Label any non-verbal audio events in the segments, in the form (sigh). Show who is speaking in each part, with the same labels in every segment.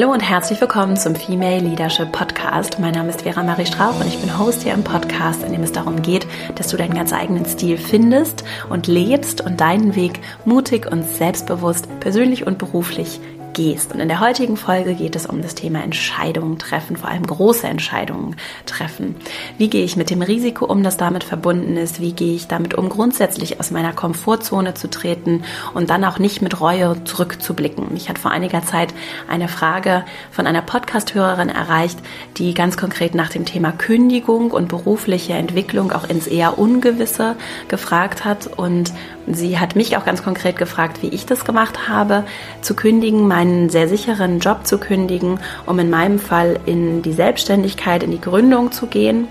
Speaker 1: Hallo und herzlich willkommen zum Female Leadership Podcast. Mein Name ist Vera Marie Strauch und ich bin Host hier im Podcast, in dem es darum geht, dass du deinen ganz eigenen Stil findest und lebst und deinen Weg mutig und selbstbewusst, persönlich und beruflich gehst. Und in der heutigen Folge geht es um das Thema Entscheidungen treffen, vor allem große Entscheidungen treffen. Wie gehe ich mit dem Risiko um, das damit verbunden ist? Wie gehe ich damit um, grundsätzlich aus meiner Komfortzone zu treten und dann auch nicht mit Reue zurückzublicken? Mich hat vor einiger Zeit eine Frage von einer Podcast-Hörerin erreicht, die ganz konkret nach dem Thema Kündigung und berufliche Entwicklung auch ins eher Ungewisse gefragt hat. Und sie hat mich auch ganz konkret gefragt, wie ich das gemacht habe, zu kündigen, meinen sehr sicheren Job zu kündigen, um in meinem Fall in die Selbstständigkeit, in die Gründung zu gehen.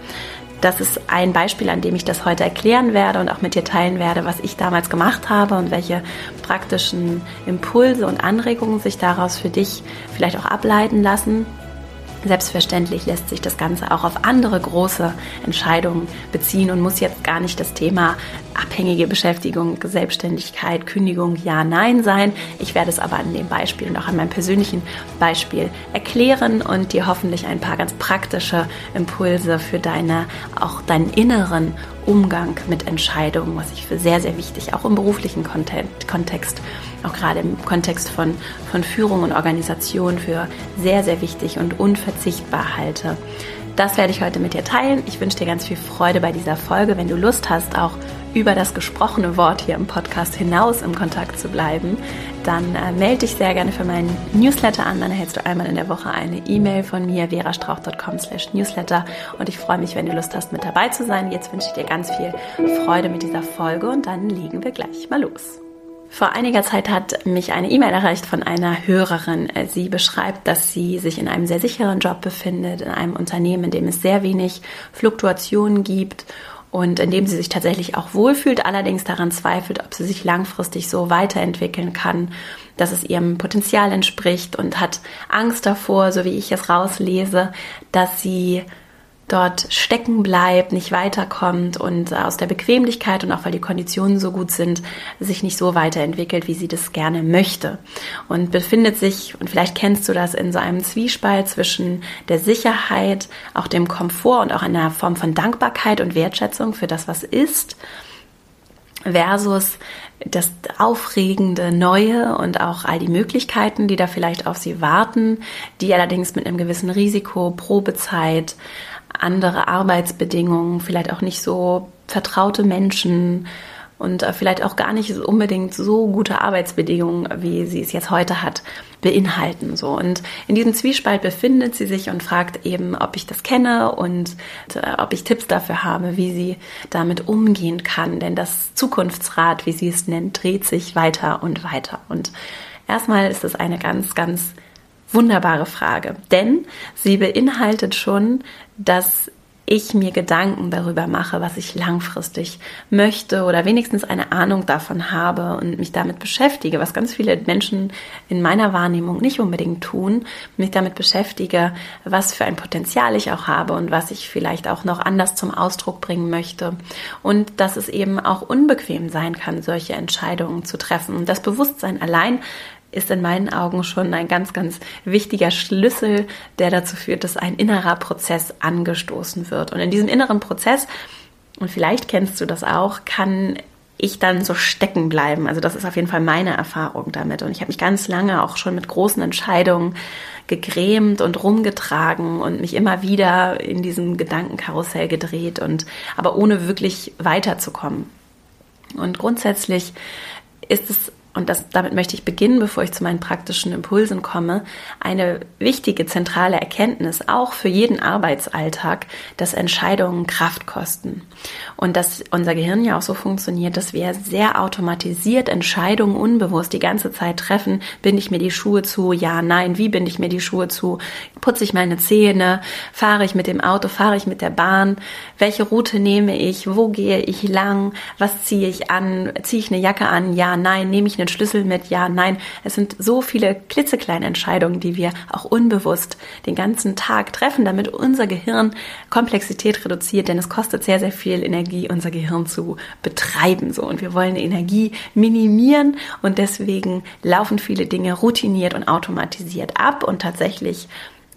Speaker 1: Das ist ein Beispiel, an dem ich das heute erklären werde und auch mit dir teilen werde, was ich damals gemacht habe und welche praktischen Impulse und Anregungen sich daraus für dich vielleicht auch ableiten lassen. Selbstverständlich lässt sich das Ganze auch auf andere große Entscheidungen beziehen und muss jetzt gar nicht das Thema abhängige Beschäftigung, Selbstständigkeit, Kündigung, ja, nein sein. Ich werde es aber an dem Beispiel und auch an meinem persönlichen Beispiel erklären und dir hoffentlich ein paar ganz praktische Impulse für deine, auch deinen inneren Umgang mit Entscheidungen, was ich für sehr, sehr wichtig, auch im beruflichen Kontext, auch gerade im Kontext von, von Führung und Organisation für sehr, sehr wichtig und unverzichtbar halte. Das werde ich heute mit dir teilen. Ich wünsche dir ganz viel Freude bei dieser Folge. Wenn du Lust hast, auch über das gesprochene Wort hier im Podcast hinaus im Kontakt zu bleiben, dann äh, melde dich sehr gerne für meinen Newsletter an. Dann erhältst du einmal in der Woche eine E-Mail von mir, verastrauch.com slash newsletter. Und ich freue mich, wenn du Lust hast, mit dabei zu sein. Jetzt wünsche ich dir ganz viel Freude mit dieser Folge und dann legen wir gleich mal los. Vor einiger Zeit hat mich eine E-Mail erreicht von einer Hörerin. Sie beschreibt, dass sie sich in einem sehr sicheren Job befindet, in einem Unternehmen, in dem es sehr wenig Fluktuationen gibt und in dem sie sich tatsächlich auch wohlfühlt, allerdings daran zweifelt, ob sie sich langfristig so weiterentwickeln kann, dass es ihrem Potenzial entspricht und hat Angst davor, so wie ich es rauslese, dass sie dort stecken bleibt, nicht weiterkommt und aus der Bequemlichkeit und auch weil die Konditionen so gut sind, sich nicht so weiterentwickelt, wie sie das gerne möchte. Und befindet sich, und vielleicht kennst du das, in so einem Zwiespalt zwischen der Sicherheit, auch dem Komfort und auch einer Form von Dankbarkeit und Wertschätzung für das, was ist, versus das aufregende Neue und auch all die Möglichkeiten, die da vielleicht auf sie warten, die allerdings mit einem gewissen Risiko, Probezeit, andere Arbeitsbedingungen, vielleicht auch nicht so vertraute Menschen und äh, vielleicht auch gar nicht unbedingt so gute Arbeitsbedingungen, wie sie es jetzt heute hat, beinhalten. So und in diesem Zwiespalt befindet sie sich und fragt eben, ob ich das kenne und äh, ob ich Tipps dafür habe, wie sie damit umgehen kann. Denn das Zukunftsrad, wie sie es nennt, dreht sich weiter und weiter. Und erstmal ist es eine ganz, ganz wunderbare Frage, denn sie beinhaltet schon, dass ich mir Gedanken darüber mache, was ich langfristig möchte oder wenigstens eine Ahnung davon habe und mich damit beschäftige, was ganz viele Menschen in meiner Wahrnehmung nicht unbedingt tun, mich damit beschäftige, was für ein Potenzial ich auch habe und was ich vielleicht auch noch anders zum Ausdruck bringen möchte und dass es eben auch unbequem sein kann, solche Entscheidungen zu treffen. Und das Bewusstsein allein ist in meinen Augen schon ein ganz, ganz wichtiger Schlüssel, der dazu führt, dass ein innerer Prozess angestoßen wird. Und in diesem inneren Prozess, und vielleicht kennst du das auch, kann ich dann so stecken bleiben. Also das ist auf jeden Fall meine Erfahrung damit. Und ich habe mich ganz lange auch schon mit großen Entscheidungen gegrämt und rumgetragen und mich immer wieder in diesem Gedankenkarussell gedreht und aber ohne wirklich weiterzukommen. Und grundsätzlich ist es und das, damit möchte ich beginnen, bevor ich zu meinen praktischen Impulsen komme, eine wichtige zentrale Erkenntnis, auch für jeden Arbeitsalltag, dass Entscheidungen Kraft kosten. Und dass unser Gehirn ja auch so funktioniert, dass wir sehr automatisiert Entscheidungen unbewusst die ganze Zeit treffen. Binde ich mir die Schuhe zu? Ja, nein. Wie binde ich mir die Schuhe zu? Putze ich meine Zähne? Fahre ich mit dem Auto? Fahre ich mit der Bahn? Welche Route nehme ich? Wo gehe ich lang? Was ziehe ich an? Ziehe ich eine Jacke an? Ja, nein. Nehme ich eine Schlüssel mit Ja, Nein. Es sind so viele klitzekleine Entscheidungen, die wir auch unbewusst den ganzen Tag treffen, damit unser Gehirn Komplexität reduziert, denn es kostet sehr, sehr viel Energie, unser Gehirn zu betreiben, so. Und wir wollen Energie minimieren und deswegen laufen viele Dinge routiniert und automatisiert ab und tatsächlich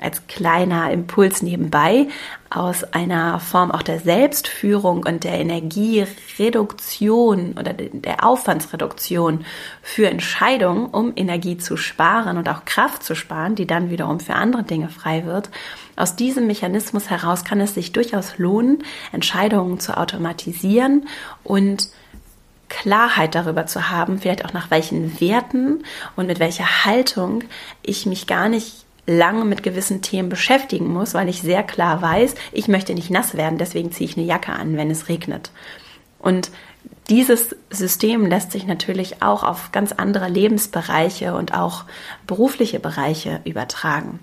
Speaker 1: als kleiner Impuls nebenbei aus einer Form auch der Selbstführung und der Energiereduktion oder der Aufwandsreduktion für Entscheidungen, um Energie zu sparen und auch Kraft zu sparen, die dann wiederum für andere Dinge frei wird. Aus diesem Mechanismus heraus kann es sich durchaus lohnen, Entscheidungen zu automatisieren und Klarheit darüber zu haben, vielleicht auch nach welchen Werten und mit welcher Haltung ich mich gar nicht lange mit gewissen Themen beschäftigen muss, weil ich sehr klar weiß, ich möchte nicht nass werden, deswegen ziehe ich eine Jacke an, wenn es regnet. Und dieses System lässt sich natürlich auch auf ganz andere Lebensbereiche und auch berufliche Bereiche übertragen.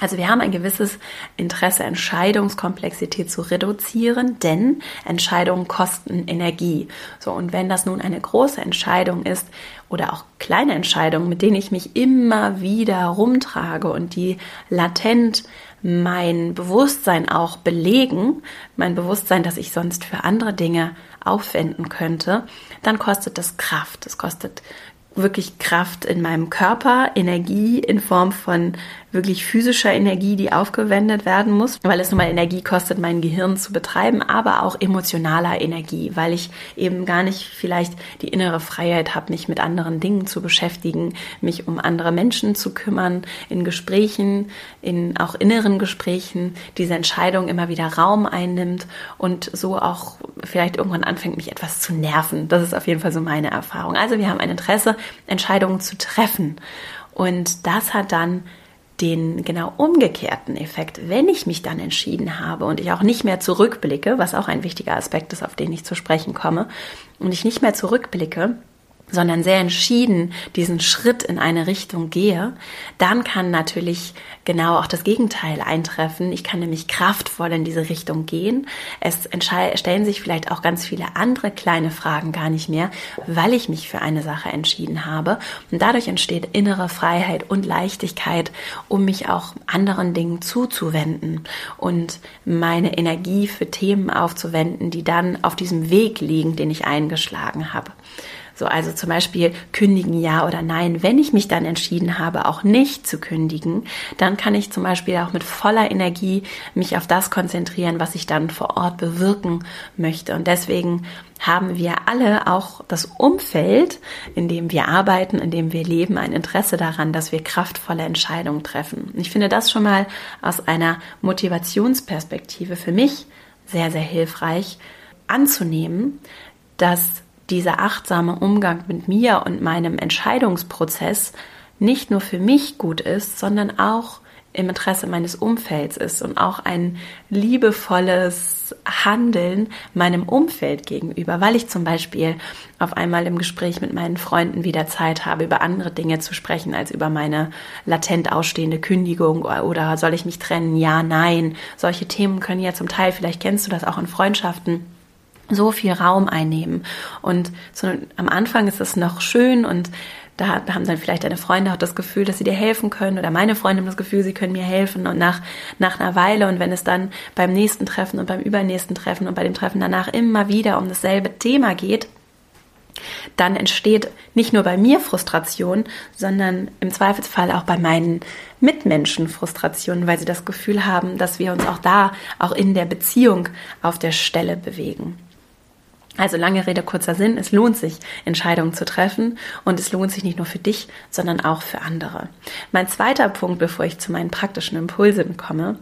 Speaker 1: Also wir haben ein gewisses Interesse, Entscheidungskomplexität zu reduzieren, denn Entscheidungen kosten Energie. So, und wenn das nun eine große Entscheidung ist oder auch kleine Entscheidungen, mit denen ich mich immer wieder rumtrage und die latent mein Bewusstsein auch belegen, mein Bewusstsein, dass ich sonst für andere Dinge aufwenden könnte, dann kostet das Kraft. Es kostet wirklich Kraft in meinem Körper, Energie in Form von wirklich physischer Energie, die aufgewendet werden muss, weil es nun mal Energie kostet, mein Gehirn zu betreiben, aber auch emotionaler Energie, weil ich eben gar nicht vielleicht die innere Freiheit habe, mich mit anderen Dingen zu beschäftigen, mich um andere Menschen zu kümmern, in Gesprächen, in auch inneren Gesprächen, diese Entscheidung immer wieder Raum einnimmt und so auch vielleicht irgendwann anfängt, mich etwas zu nerven. Das ist auf jeden Fall so meine Erfahrung. Also wir haben ein Interesse, Entscheidungen zu treffen. Und das hat dann den genau umgekehrten Effekt, wenn ich mich dann entschieden habe und ich auch nicht mehr zurückblicke, was auch ein wichtiger Aspekt ist, auf den ich zu sprechen komme, und ich nicht mehr zurückblicke, sondern sehr entschieden diesen Schritt in eine Richtung gehe, dann kann natürlich genau auch das Gegenteil eintreffen. Ich kann nämlich kraftvoll in diese Richtung gehen. Es stellen sich vielleicht auch ganz viele andere kleine Fragen gar nicht mehr, weil ich mich für eine Sache entschieden habe. Und dadurch entsteht innere Freiheit und Leichtigkeit, um mich auch anderen Dingen zuzuwenden und meine Energie für Themen aufzuwenden, die dann auf diesem Weg liegen, den ich eingeschlagen habe. So, also zum Beispiel kündigen ja oder nein. Wenn ich mich dann entschieden habe, auch nicht zu kündigen, dann kann ich zum Beispiel auch mit voller Energie mich auf das konzentrieren, was ich dann vor Ort bewirken möchte. Und deswegen haben wir alle auch das Umfeld, in dem wir arbeiten, in dem wir leben, ein Interesse daran, dass wir kraftvolle Entscheidungen treffen. Ich finde das schon mal aus einer Motivationsperspektive für mich sehr, sehr hilfreich anzunehmen, dass dieser achtsame Umgang mit mir und meinem Entscheidungsprozess nicht nur für mich gut ist, sondern auch im Interesse meines Umfelds ist und auch ein liebevolles Handeln meinem Umfeld gegenüber, weil ich zum Beispiel auf einmal im Gespräch mit meinen Freunden wieder Zeit habe, über andere Dinge zu sprechen als über meine latent ausstehende Kündigung oder soll ich mich trennen? Ja, nein. Solche Themen können ja zum Teil, vielleicht kennst du das auch in Freundschaften, so viel Raum einnehmen. Und so, am Anfang ist es noch schön und da haben dann vielleicht deine Freunde auch das Gefühl, dass sie dir helfen können oder meine Freunde haben das Gefühl, sie können mir helfen und nach, nach einer Weile und wenn es dann beim nächsten Treffen und beim übernächsten Treffen und bei dem Treffen danach immer wieder um dasselbe Thema geht, dann entsteht nicht nur bei mir Frustration, sondern im Zweifelsfall auch bei meinen Mitmenschen Frustration, weil sie das Gefühl haben, dass wir uns auch da, auch in der Beziehung auf der Stelle bewegen. Also lange Rede, kurzer Sinn, es lohnt sich, Entscheidungen zu treffen und es lohnt sich nicht nur für dich, sondern auch für andere. Mein zweiter Punkt, bevor ich zu meinen praktischen Impulsen komme,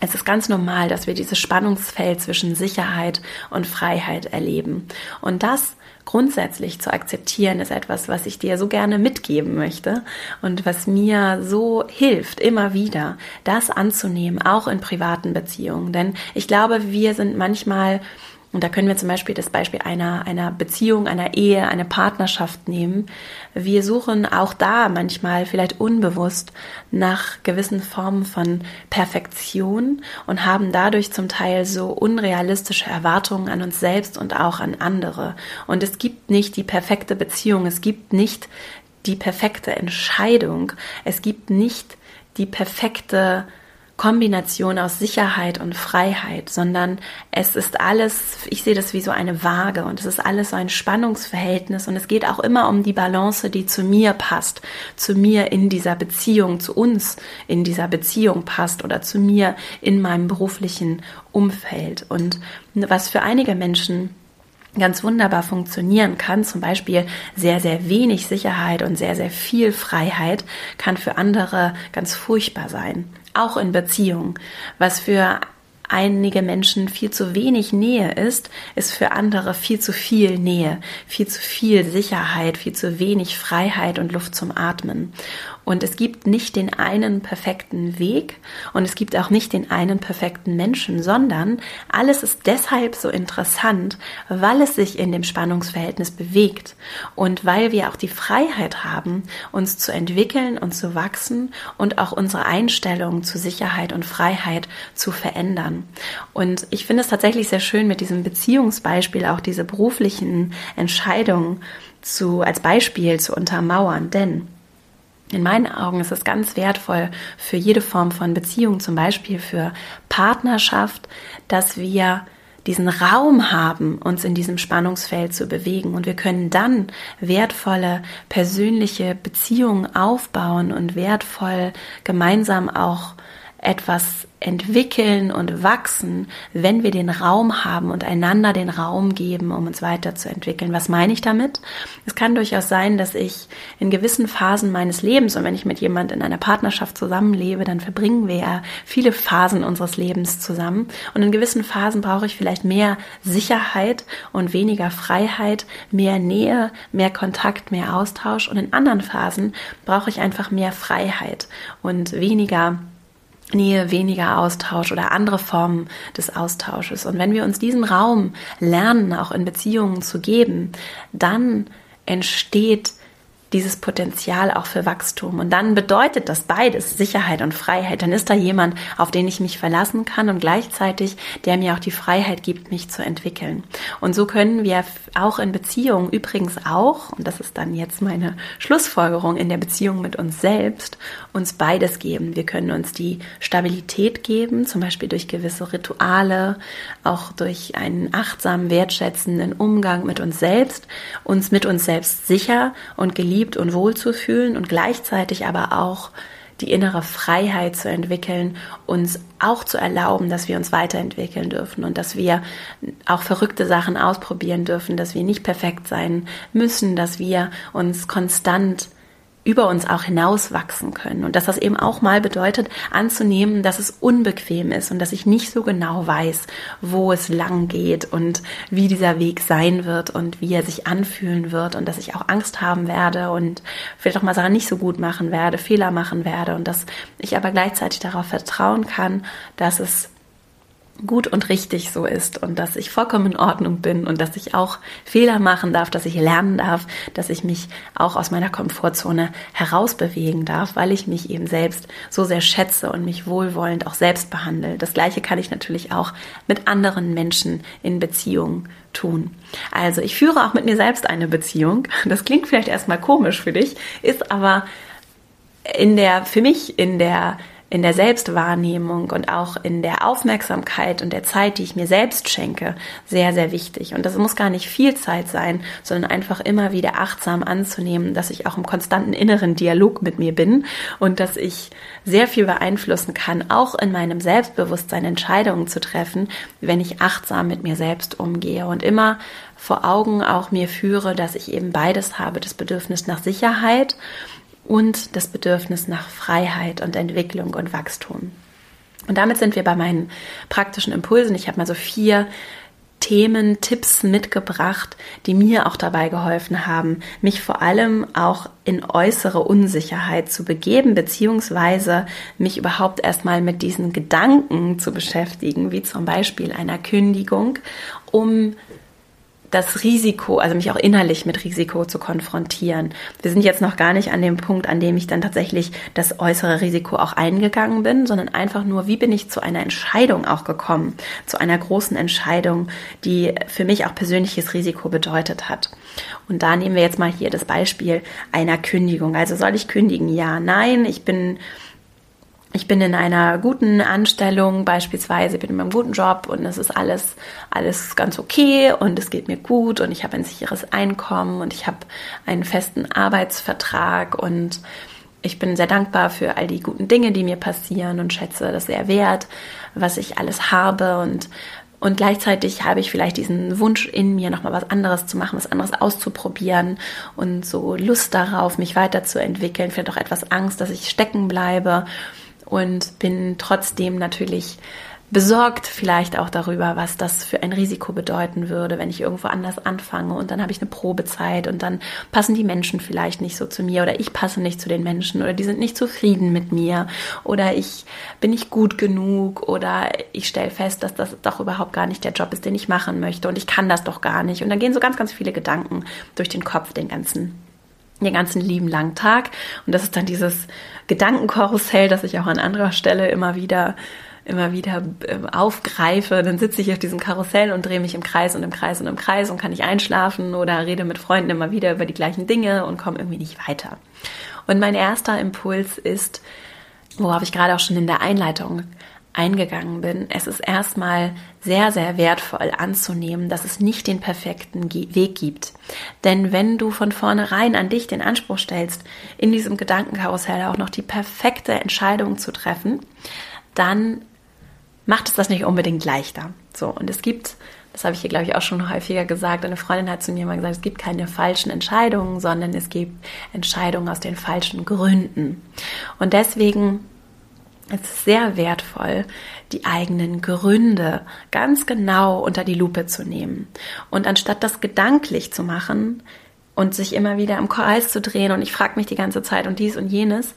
Speaker 1: es ist ganz normal, dass wir dieses Spannungsfeld zwischen Sicherheit und Freiheit erleben. Und das grundsätzlich zu akzeptieren, ist etwas, was ich dir so gerne mitgeben möchte und was mir so hilft, immer wieder das anzunehmen, auch in privaten Beziehungen. Denn ich glaube, wir sind manchmal Und da können wir zum Beispiel das Beispiel einer, einer Beziehung, einer Ehe, einer Partnerschaft nehmen. Wir suchen auch da manchmal vielleicht unbewusst nach gewissen Formen von Perfektion und haben dadurch zum Teil so unrealistische Erwartungen an uns selbst und auch an andere. Und es gibt nicht die perfekte Beziehung, es gibt nicht die perfekte Entscheidung, es gibt nicht die perfekte Kombination aus Sicherheit und Freiheit, sondern es ist alles, ich sehe das wie so eine Waage und es ist alles so ein Spannungsverhältnis und es geht auch immer um die Balance, die zu mir passt, zu mir in dieser Beziehung, zu uns in dieser Beziehung passt oder zu mir in meinem beruflichen Umfeld. Und was für einige Menschen ganz wunderbar funktionieren kann, zum Beispiel sehr, sehr wenig Sicherheit und sehr, sehr viel Freiheit, kann für andere ganz furchtbar sein auch in Beziehungen. Was für einige Menschen viel zu wenig Nähe ist, ist für andere viel zu viel Nähe, viel zu viel Sicherheit, viel zu wenig Freiheit und Luft zum Atmen. Und es gibt nicht den einen perfekten Weg und es gibt auch nicht den einen perfekten Menschen, sondern alles ist deshalb so interessant, weil es sich in dem Spannungsverhältnis bewegt und weil wir auch die Freiheit haben, uns zu entwickeln und zu wachsen und auch unsere Einstellung zu Sicherheit und Freiheit zu verändern. Und ich finde es tatsächlich sehr schön, mit diesem Beziehungsbeispiel auch diese beruflichen Entscheidungen zu, als Beispiel zu untermauern, denn in meinen Augen ist es ganz wertvoll für jede Form von Beziehung, zum Beispiel für Partnerschaft, dass wir diesen Raum haben, uns in diesem Spannungsfeld zu bewegen. Und wir können dann wertvolle persönliche Beziehungen aufbauen und wertvoll gemeinsam auch etwas entwickeln und wachsen, wenn wir den Raum haben und einander den Raum geben, um uns weiterzuentwickeln. Was meine ich damit? Es kann durchaus sein, dass ich in gewissen Phasen meines Lebens und wenn ich mit jemand in einer Partnerschaft zusammenlebe, dann verbringen wir ja viele Phasen unseres Lebens zusammen und in gewissen Phasen brauche ich vielleicht mehr Sicherheit und weniger Freiheit, mehr Nähe, mehr Kontakt, mehr Austausch und in anderen Phasen brauche ich einfach mehr Freiheit und weniger Nähe, weniger Austausch oder andere Formen des Austausches. Und wenn wir uns diesen Raum lernen, auch in Beziehungen zu geben, dann entsteht dieses Potenzial auch für Wachstum. Und dann bedeutet das beides, Sicherheit und Freiheit. Dann ist da jemand, auf den ich mich verlassen kann und gleichzeitig, der mir auch die Freiheit gibt, mich zu entwickeln. Und so können wir auch in Beziehungen übrigens auch, und das ist dann jetzt meine Schlussfolgerung in der Beziehung mit uns selbst, uns beides geben. Wir können uns die Stabilität geben, zum Beispiel durch gewisse Rituale, auch durch einen achtsamen, wertschätzenden Umgang mit uns selbst, uns mit uns selbst sicher und geliebt geliebt und wohl zu fühlen und gleichzeitig aber auch die innere Freiheit zu entwickeln, uns auch zu erlauben, dass wir uns weiterentwickeln dürfen und dass wir auch verrückte Sachen ausprobieren dürfen, dass wir nicht perfekt sein müssen, dass wir uns konstant über uns auch hinauswachsen können. Und dass das eben auch mal bedeutet, anzunehmen, dass es unbequem ist und dass ich nicht so genau weiß, wo es lang geht und wie dieser Weg sein wird und wie er sich anfühlen wird und dass ich auch Angst haben werde und vielleicht auch mal Sachen nicht so gut machen werde, Fehler machen werde und dass ich aber gleichzeitig darauf vertrauen kann, dass es gut und richtig so ist und dass ich vollkommen in Ordnung bin und dass ich auch Fehler machen darf, dass ich lernen darf, dass ich mich auch aus meiner Komfortzone herausbewegen darf, weil ich mich eben selbst so sehr schätze und mich wohlwollend auch selbst behandle. Das gleiche kann ich natürlich auch mit anderen Menschen in Beziehungen tun. Also ich führe auch mit mir selbst eine Beziehung. Das klingt vielleicht erstmal komisch für dich, ist aber in der, für mich in der in der Selbstwahrnehmung und auch in der Aufmerksamkeit und der Zeit, die ich mir selbst schenke, sehr, sehr wichtig. Und das muss gar nicht viel Zeit sein, sondern einfach immer wieder achtsam anzunehmen, dass ich auch im konstanten inneren Dialog mit mir bin und dass ich sehr viel beeinflussen kann, auch in meinem Selbstbewusstsein Entscheidungen zu treffen, wenn ich achtsam mit mir selbst umgehe und immer vor Augen auch mir führe, dass ich eben beides habe, das Bedürfnis nach Sicherheit und das Bedürfnis nach Freiheit und Entwicklung und Wachstum. Und damit sind wir bei meinen praktischen Impulsen. Ich habe mal so vier Themen, Tipps mitgebracht, die mir auch dabei geholfen haben, mich vor allem auch in äußere Unsicherheit zu begeben, beziehungsweise mich überhaupt erstmal mit diesen Gedanken zu beschäftigen, wie zum Beispiel einer Kündigung um das Risiko, also mich auch innerlich mit Risiko zu konfrontieren. Wir sind jetzt noch gar nicht an dem Punkt, an dem ich dann tatsächlich das äußere Risiko auch eingegangen bin, sondern einfach nur, wie bin ich zu einer Entscheidung auch gekommen, zu einer großen Entscheidung, die für mich auch persönliches Risiko bedeutet hat. Und da nehmen wir jetzt mal hier das Beispiel einer Kündigung. Also soll ich kündigen? Ja, nein, ich bin ich bin in einer guten Anstellung, beispielsweise bin in meinem guten Job und es ist alles, alles ganz okay und es geht mir gut und ich habe ein sicheres Einkommen und ich habe einen festen Arbeitsvertrag und ich bin sehr dankbar für all die guten Dinge, die mir passieren und schätze das sehr wert, was ich alles habe und und gleichzeitig habe ich vielleicht diesen Wunsch in mir, nochmal was anderes zu machen, was anderes auszuprobieren und so Lust darauf, mich weiterzuentwickeln, vielleicht auch etwas Angst, dass ich stecken bleibe und bin trotzdem natürlich besorgt vielleicht auch darüber, was das für ein Risiko bedeuten würde, wenn ich irgendwo anders anfange. Und dann habe ich eine Probezeit und dann passen die Menschen vielleicht nicht so zu mir oder ich passe nicht zu den Menschen oder die sind nicht zufrieden mit mir oder ich bin nicht gut genug oder ich stelle fest, dass das doch überhaupt gar nicht der Job ist, den ich machen möchte und ich kann das doch gar nicht. Und dann gehen so ganz, ganz viele Gedanken durch den Kopf den ganzen den ganzen lieben langen Tag. Und das ist dann dieses Gedankenkarussell, das ich auch an anderer Stelle immer wieder immer wieder ähm, aufgreife, dann sitze ich auf diesem Karussell und drehe mich im Kreis und im Kreis und im Kreis und kann nicht einschlafen oder rede mit Freunden immer wieder über die gleichen Dinge und komme irgendwie nicht weiter. Und mein erster Impuls ist, worauf ich gerade auch schon in der Einleitung eingegangen bin, es ist erstmal sehr, sehr wertvoll anzunehmen, dass es nicht den perfekten Weg gibt. Denn wenn du von vornherein an dich den Anspruch stellst, in diesem Gedankenkarussell auch noch die perfekte Entscheidung zu treffen, dann macht es das nicht unbedingt leichter. So, und es gibt, das habe ich hier, glaube ich, auch schon häufiger gesagt, eine Freundin hat zu mir mal gesagt, es gibt keine falschen Entscheidungen, sondern es gibt Entscheidungen aus den falschen Gründen. Und deswegen es ist sehr wertvoll, die eigenen Gründe ganz genau unter die Lupe zu nehmen. Und anstatt das gedanklich zu machen und sich immer wieder im Kreis zu drehen und ich frage mich die ganze Zeit und dies und jenes,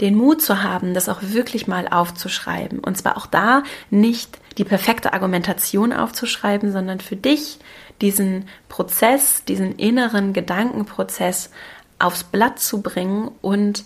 Speaker 1: den Mut zu haben, das auch wirklich mal aufzuschreiben. Und zwar auch da nicht die perfekte Argumentation aufzuschreiben, sondern für dich diesen Prozess, diesen inneren Gedankenprozess aufs Blatt zu bringen und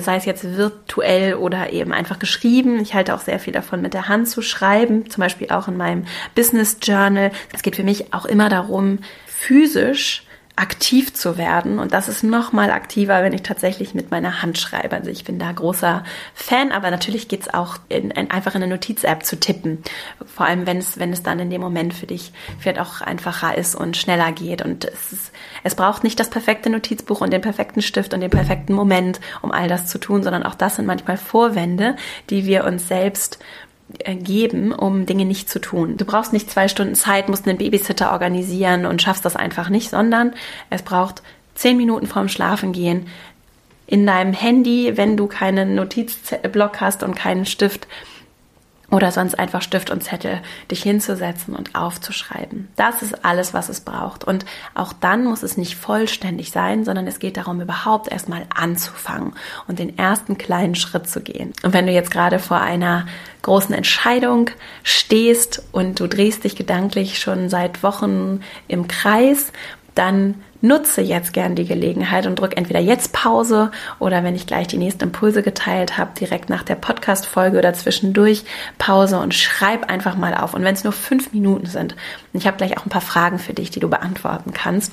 Speaker 1: sei es jetzt virtuell oder eben einfach geschrieben. Ich halte auch sehr viel davon, mit der Hand zu schreiben, zum Beispiel auch in meinem Business Journal. Es geht für mich auch immer darum, physisch aktiv zu werden. Und das ist noch mal aktiver, wenn ich tatsächlich mit meiner Hand schreibe. Also ich bin da großer Fan, aber natürlich geht's auch in, in, einfach in eine Notiz-App zu tippen. Vor allem, wenn es, wenn es dann in dem Moment für dich vielleicht auch einfacher ist und schneller geht. Und es, ist, es braucht nicht das perfekte Notizbuch und den perfekten Stift und den perfekten Moment, um all das zu tun, sondern auch das sind manchmal Vorwände, die wir uns selbst geben, um Dinge nicht zu tun. Du brauchst nicht zwei Stunden Zeit, musst einen Babysitter organisieren und schaffst das einfach nicht, sondern es braucht zehn Minuten vorm Schlafengehen in deinem Handy, wenn du keinen Notizblock hast und keinen Stift, oder sonst einfach Stift und Zettel dich hinzusetzen und aufzuschreiben. Das ist alles, was es braucht. Und auch dann muss es nicht vollständig sein, sondern es geht darum, überhaupt erstmal anzufangen und den ersten kleinen Schritt zu gehen. Und wenn du jetzt gerade vor einer großen Entscheidung stehst und du drehst dich gedanklich schon seit Wochen im Kreis, dann nutze jetzt gern die Gelegenheit und drück entweder jetzt Pause oder wenn ich gleich die nächsten Impulse geteilt habe, direkt nach der Podcast-Folge oder zwischendurch Pause und schreib einfach mal auf. Und wenn es nur fünf Minuten sind, ich habe gleich auch ein paar Fragen für dich, die du beantworten kannst,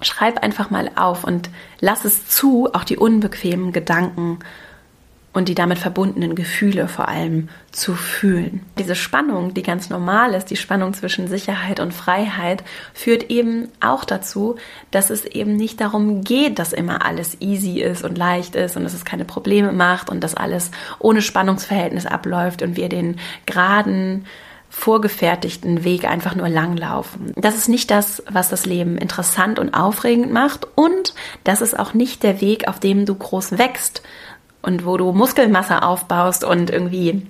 Speaker 1: schreib einfach mal auf und lass es zu, auch die unbequemen Gedanken und die damit verbundenen Gefühle vor allem zu fühlen. Diese Spannung, die ganz normal ist, die Spannung zwischen Sicherheit und Freiheit, führt eben auch dazu, dass es eben nicht darum geht, dass immer alles easy ist und leicht ist und dass es keine Probleme macht und dass alles ohne Spannungsverhältnis abläuft und wir den geraden, vorgefertigten Weg einfach nur langlaufen. Das ist nicht das, was das Leben interessant und aufregend macht und das ist auch nicht der Weg, auf dem du groß wächst, und wo du Muskelmasse aufbaust und irgendwie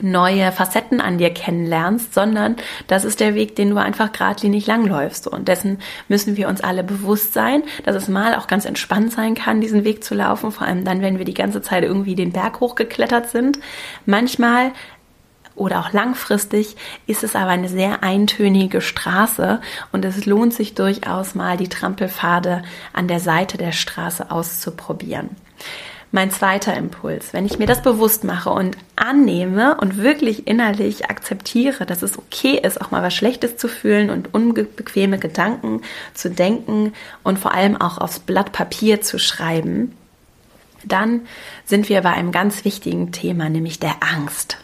Speaker 1: neue Facetten an dir kennenlernst, sondern das ist der Weg, den du einfach geradlinig langläufst. Und dessen müssen wir uns alle bewusst sein, dass es mal auch ganz entspannt sein kann, diesen Weg zu laufen, vor allem dann, wenn wir die ganze Zeit irgendwie den Berg hochgeklettert sind. Manchmal oder auch langfristig ist es aber eine sehr eintönige Straße und es lohnt sich durchaus mal die Trampelpfade an der Seite der Straße auszuprobieren. Mein zweiter Impuls, wenn ich mir das bewusst mache und annehme und wirklich innerlich akzeptiere, dass es okay ist, auch mal was Schlechtes zu fühlen und unbequeme Gedanken zu denken und vor allem auch aufs Blatt Papier zu schreiben, dann sind wir bei einem ganz wichtigen Thema, nämlich der Angst.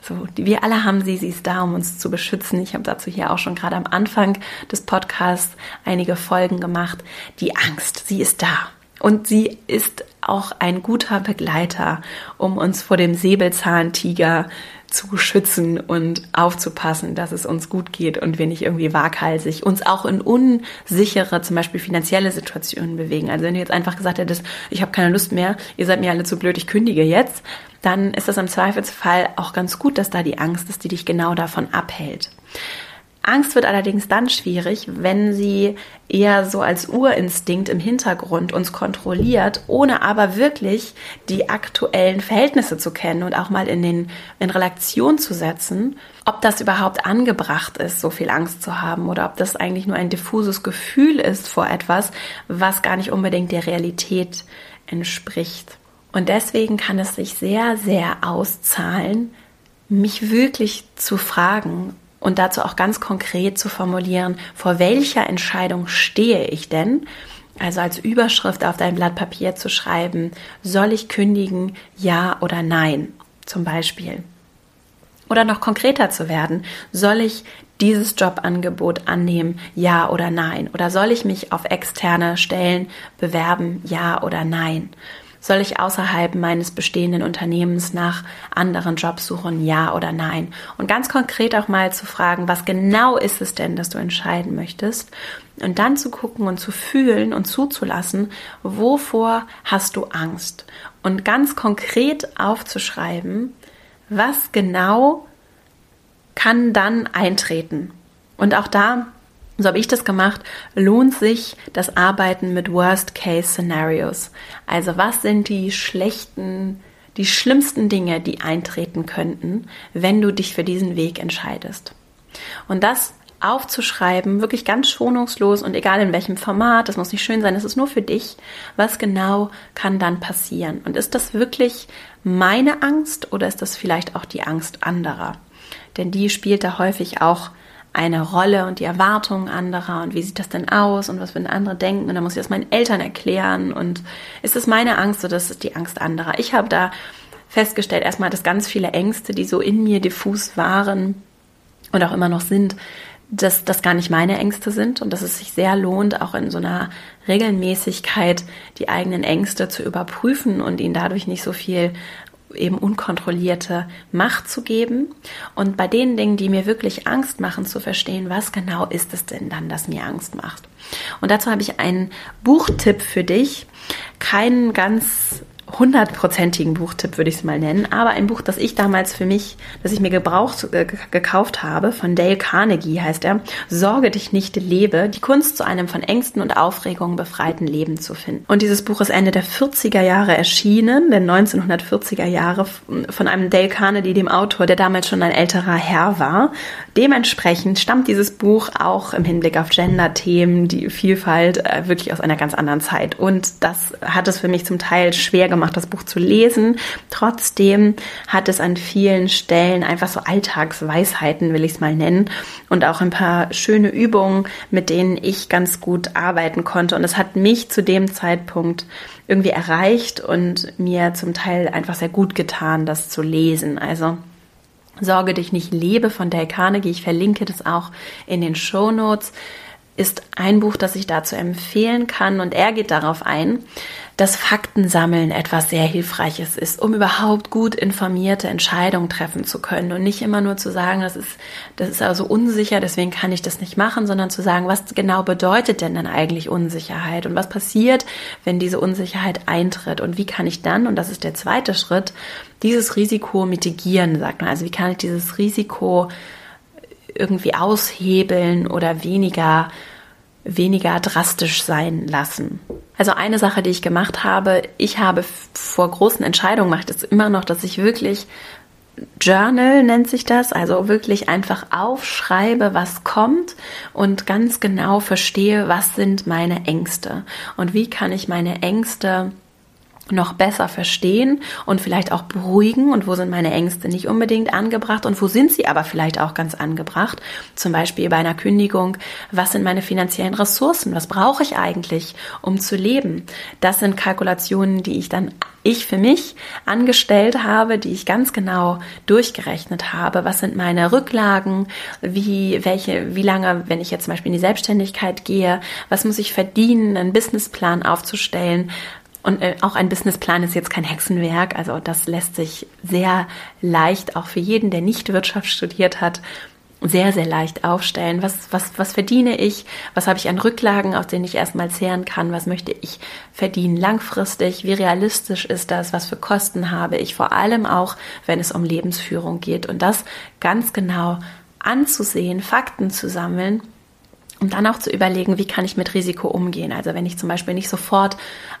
Speaker 1: So, wir alle haben sie, sie ist da, um uns zu beschützen. Ich habe dazu hier auch schon gerade am Anfang des Podcasts einige Folgen gemacht. Die Angst, sie ist da. Und sie ist auch ein guter Begleiter, um uns vor dem Säbelzahntiger zu schützen und aufzupassen, dass es uns gut geht und wir nicht irgendwie waghalsig uns auch in unsichere, zum Beispiel finanzielle Situationen bewegen. Also wenn du jetzt einfach gesagt hättest, ich habe keine Lust mehr, ihr seid mir alle zu blöd, ich kündige jetzt, dann ist das im Zweifelsfall auch ganz gut, dass da die Angst ist, die dich genau davon abhält. Angst wird allerdings dann schwierig, wenn sie eher so als Urinstinkt im Hintergrund uns kontrolliert, ohne aber wirklich die aktuellen Verhältnisse zu kennen und auch mal in den in Relation zu setzen, ob das überhaupt angebracht ist, so viel Angst zu haben oder ob das eigentlich nur ein diffuses Gefühl ist vor etwas, was gar nicht unbedingt der Realität entspricht. Und deswegen kann es sich sehr, sehr auszahlen, mich wirklich zu fragen, und dazu auch ganz konkret zu formulieren, vor welcher Entscheidung stehe ich denn? Also als Überschrift auf dein Blatt Papier zu schreiben, soll ich kündigen, ja oder nein, zum Beispiel. Oder noch konkreter zu werden, soll ich dieses Jobangebot annehmen, ja oder nein? Oder soll ich mich auf externe Stellen bewerben, ja oder nein? Soll ich außerhalb meines bestehenden Unternehmens nach anderen Jobs suchen, ja oder nein? Und ganz konkret auch mal zu fragen, was genau ist es denn, dass du entscheiden möchtest? Und dann zu gucken und zu fühlen und zuzulassen, wovor hast du Angst? Und ganz konkret aufzuschreiben, was genau kann dann eintreten? Und auch da so habe ich das gemacht, lohnt sich das Arbeiten mit Worst-Case-Szenarios. Also was sind die schlechten, die schlimmsten Dinge, die eintreten könnten, wenn du dich für diesen Weg entscheidest. Und das aufzuschreiben, wirklich ganz schonungslos und egal in welchem Format, das muss nicht schön sein, es ist nur für dich, was genau kann dann passieren? Und ist das wirklich meine Angst oder ist das vielleicht auch die Angst anderer? Denn die spielt da häufig auch eine Rolle und die Erwartungen anderer und wie sieht das denn aus und was würden andere denken und dann muss ich das meinen Eltern erklären und ist es meine Angst oder ist es die Angst anderer? Ich habe da festgestellt erstmal, dass ganz viele Ängste, die so in mir diffus waren und auch immer noch sind, dass das gar nicht meine Ängste sind und dass es sich sehr lohnt, auch in so einer Regelmäßigkeit die eigenen Ängste zu überprüfen und ihnen dadurch nicht so viel eben unkontrollierte Macht zu geben und bei den Dingen, die mir wirklich Angst machen, zu verstehen, was genau ist es denn dann, das mir Angst macht. Und dazu habe ich einen Buchtipp für dich, keinen ganz hundertprozentigen Buchtipp, würde ich es mal nennen, aber ein Buch, das ich damals für mich, das ich mir gebraucht, äh, gekauft habe, von Dale Carnegie heißt er, Sorge dich nicht, lebe, die Kunst zu einem von Ängsten und Aufregungen befreiten Leben zu finden. Und dieses Buch ist Ende der 40er Jahre erschienen, der 1940er Jahre, von einem Dale Carnegie, dem Autor, der damals schon ein älterer Herr war. Dementsprechend stammt dieses Buch auch im Hinblick auf Gender-Themen, die Vielfalt, äh, wirklich aus einer ganz anderen Zeit. Und das hat es für mich zum Teil schwer gemacht, gemacht, das Buch zu lesen. Trotzdem hat es an vielen Stellen einfach so Alltagsweisheiten, will ich es mal nennen, und auch ein paar schöne Übungen, mit denen ich ganz gut arbeiten konnte. Und es hat mich zu dem Zeitpunkt irgendwie erreicht und mir zum Teil einfach sehr gut getan, das zu lesen. Also Sorge dich nicht lebe von Dale Carnegie. Ich verlinke das auch in den Show Notes ist ein Buch, das ich dazu empfehlen kann und er geht darauf ein, dass Faktensammeln etwas sehr Hilfreiches ist, um überhaupt gut informierte Entscheidungen treffen zu können und nicht immer nur zu sagen, das ist, das ist also unsicher, deswegen kann ich das nicht machen, sondern zu sagen, was genau bedeutet denn dann eigentlich Unsicherheit und was passiert, wenn diese Unsicherheit eintritt und wie kann ich dann, und das ist der zweite Schritt, dieses Risiko mitigieren, sagt man. Also wie kann ich dieses Risiko irgendwie aushebeln oder weniger, weniger drastisch sein lassen. Also eine Sache, die ich gemacht habe, ich habe vor großen Entscheidungen ich das immer noch, dass ich wirklich Journal nennt sich das, also wirklich einfach aufschreibe, was kommt und ganz genau verstehe, was sind meine Ängste und wie kann ich meine Ängste noch besser verstehen und vielleicht auch beruhigen und wo sind meine Ängste nicht unbedingt angebracht und wo sind sie aber vielleicht auch ganz angebracht. Zum Beispiel bei einer Kündigung, was sind meine finanziellen Ressourcen, was brauche ich eigentlich, um zu leben. Das sind Kalkulationen, die ich dann ich für mich angestellt habe, die ich ganz genau durchgerechnet habe. Was sind meine Rücklagen? Wie, welche, wie lange, wenn ich jetzt zum Beispiel in die Selbstständigkeit gehe, was muss ich verdienen, einen Businessplan aufzustellen? Und äh, auch ein Businessplan ist jetzt kein Hexenwerk. Also das lässt sich sehr leicht, auch für jeden, der nicht Wirtschaft studiert hat, sehr, sehr leicht aufstellen. Was, was, was verdiene ich? Was habe ich an Rücklagen, aus denen ich erstmal zehren kann? Was möchte ich verdienen langfristig? Wie realistisch ist das? Was für Kosten habe ich? Vor allem auch, wenn es um Lebensführung geht. Und das ganz genau anzusehen, Fakten zu sammeln um dann auch zu überlegen, wie kann ich mit Risiko umgehen. Also wenn ich zum Beispiel nicht sofort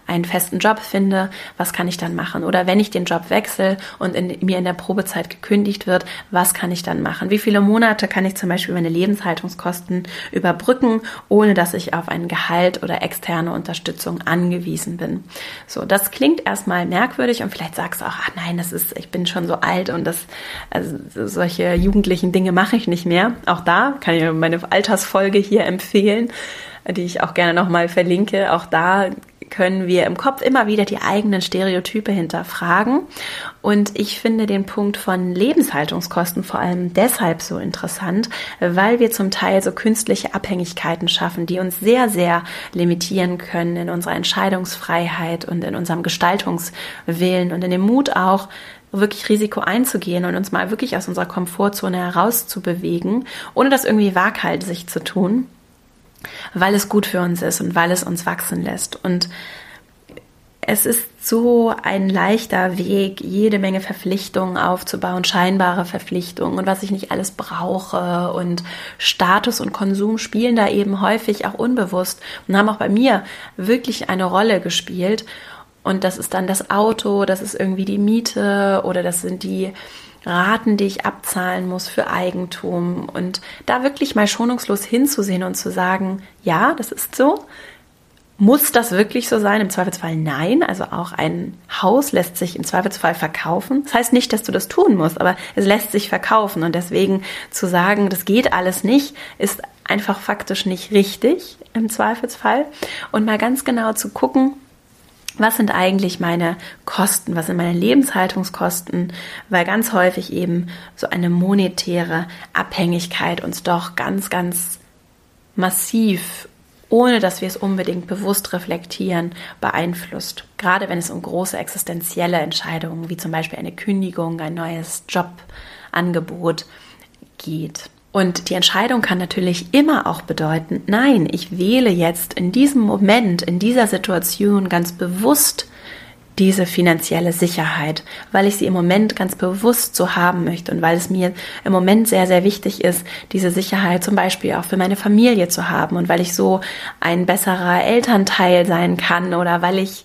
Speaker 1: einen festen Job finde, was kann ich dann machen? Oder wenn ich den Job wechsle und in, mir in der Probezeit gekündigt wird, was kann ich dann machen? Wie viele Monate kann ich zum Beispiel meine Lebenshaltungskosten überbrücken, ohne dass ich auf ein Gehalt oder externe Unterstützung angewiesen bin? So, das klingt erstmal merkwürdig und vielleicht sagst du auch, ach nein, das ist, ich bin schon so alt und das, also solche jugendlichen Dinge mache ich nicht mehr. Auch da kann ich meine Altersfolge hier empfehlen die ich auch gerne nochmal verlinke. Auch da können wir im Kopf immer wieder die eigenen Stereotype hinterfragen. Und ich finde den Punkt von Lebenshaltungskosten vor allem deshalb so interessant, weil wir zum Teil so künstliche Abhängigkeiten schaffen, die uns sehr, sehr limitieren können in unserer Entscheidungsfreiheit und in unserem Gestaltungswillen und in dem Mut auch, wirklich Risiko einzugehen und uns mal wirklich aus unserer Komfortzone herauszubewegen, ohne das irgendwie waghalsig zu tun weil es gut für uns ist und weil es uns wachsen lässt. Und es ist so ein leichter Weg, jede Menge Verpflichtungen aufzubauen, scheinbare Verpflichtungen und was ich nicht alles brauche und Status und Konsum spielen da eben häufig auch unbewusst und haben auch bei mir wirklich eine Rolle gespielt. Und das ist dann das Auto, das ist irgendwie die Miete oder das sind die Raten, die ich abzahlen muss für Eigentum und da wirklich mal schonungslos hinzusehen und zu sagen, ja, das ist so. Muss das wirklich so sein? Im Zweifelsfall nein. Also auch ein Haus lässt sich im Zweifelsfall verkaufen. Das heißt nicht, dass du das tun musst, aber es lässt sich verkaufen. Und deswegen zu sagen, das geht alles nicht, ist einfach faktisch nicht richtig im Zweifelsfall. Und mal ganz genau zu gucken, was sind eigentlich meine Kosten, was sind meine Lebenshaltungskosten, weil ganz häufig eben so eine monetäre Abhängigkeit uns doch ganz, ganz massiv, ohne dass wir es unbedingt bewusst reflektieren, beeinflusst. Gerade wenn es um große existenzielle Entscheidungen wie zum Beispiel eine Kündigung, ein neues Jobangebot geht. Und die Entscheidung kann natürlich immer auch bedeuten, nein, ich wähle jetzt in diesem Moment, in dieser Situation ganz bewusst diese finanzielle Sicherheit, weil ich sie im Moment ganz bewusst so haben möchte und weil es mir im Moment sehr, sehr wichtig ist, diese Sicherheit zum Beispiel auch für meine Familie zu haben und weil ich so ein besserer Elternteil sein kann oder weil ich